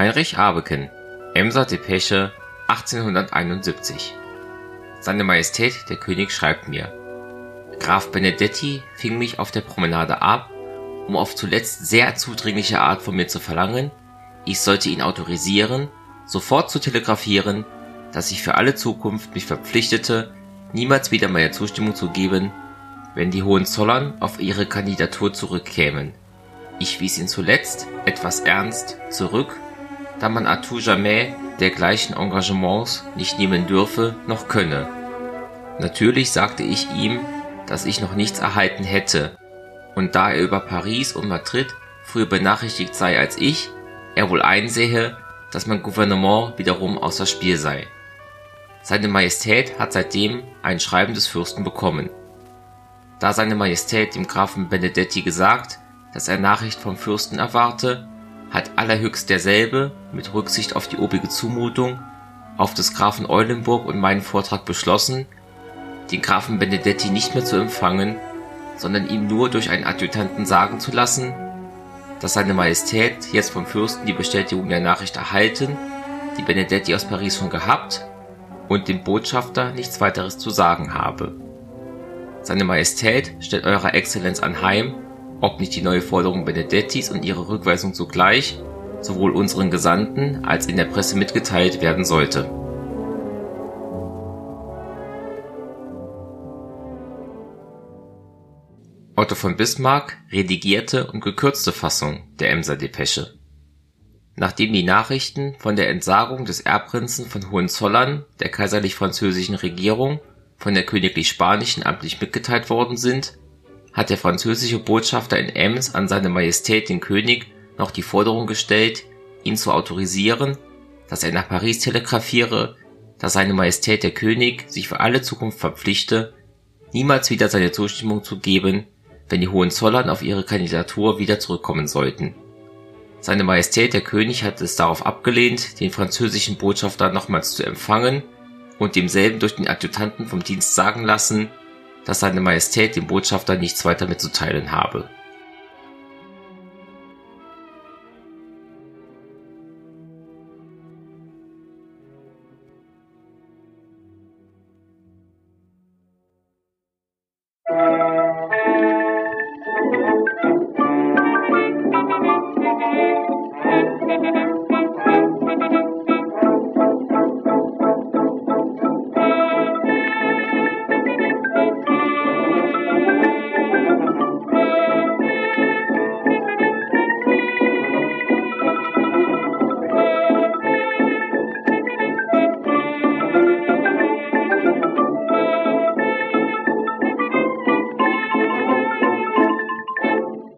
Heinrich Abeken, Emser Depesche, 1871 Seine Majestät der König schreibt mir: Graf Benedetti fing mich auf der Promenade ab, um auf zuletzt sehr zudringliche Art von mir zu verlangen, ich sollte ihn autorisieren, sofort zu telegrafieren, dass ich für alle Zukunft mich verpflichtete, niemals wieder meine Zustimmung zu geben, wenn die Hohenzollern auf ihre Kandidatur zurückkämen. Ich wies ihn zuletzt, etwas ernst, zurück, da man à tout jamais dergleichen Engagements nicht nehmen dürfe noch könne. Natürlich sagte ich ihm, dass ich noch nichts erhalten hätte, und da er über Paris und Madrid früher benachrichtigt sei als ich, er wohl einsehe, dass mein Gouvernement wiederum außer Spiel sei. Seine Majestät hat seitdem ein Schreiben des Fürsten bekommen. Da seine Majestät dem Grafen Benedetti gesagt, dass er Nachricht vom Fürsten erwarte, hat allerhöchst derselbe, mit Rücksicht auf die obige Zumutung, auf des Grafen Eulenburg und meinen Vortrag beschlossen, den Grafen Benedetti nicht mehr zu empfangen, sondern ihm nur durch einen Adjutanten sagen zu lassen, dass seine Majestät jetzt vom Fürsten die Bestätigung der Nachricht erhalten, die Benedetti aus Paris schon gehabt und dem Botschafter nichts weiteres zu sagen habe. Seine Majestät stellt Eurer Exzellenz anheim, ob nicht die neue Forderung Benedettis und ihre Rückweisung zugleich sowohl unseren Gesandten als in der Presse mitgeteilt werden sollte. Otto von Bismarck redigierte und gekürzte Fassung der Emser Depesche Nachdem die Nachrichten von der Entsagung des Erbprinzen von Hohenzollern der kaiserlich-französischen Regierung von der königlich-spanischen amtlich mitgeteilt worden sind, hat der französische Botschafter in Ems an seine Majestät den König noch die Forderung gestellt, ihn zu autorisieren, dass er nach Paris telegrafiere, dass seine Majestät der König sich für alle Zukunft verpflichte, niemals wieder seine Zustimmung zu geben, wenn die Hohenzollern auf ihre Kandidatur wieder zurückkommen sollten. Seine Majestät der König hat es darauf abgelehnt, den französischen Botschafter nochmals zu empfangen und demselben durch den Adjutanten vom Dienst sagen lassen, dass seine Majestät dem Botschafter nichts weiter mitzuteilen habe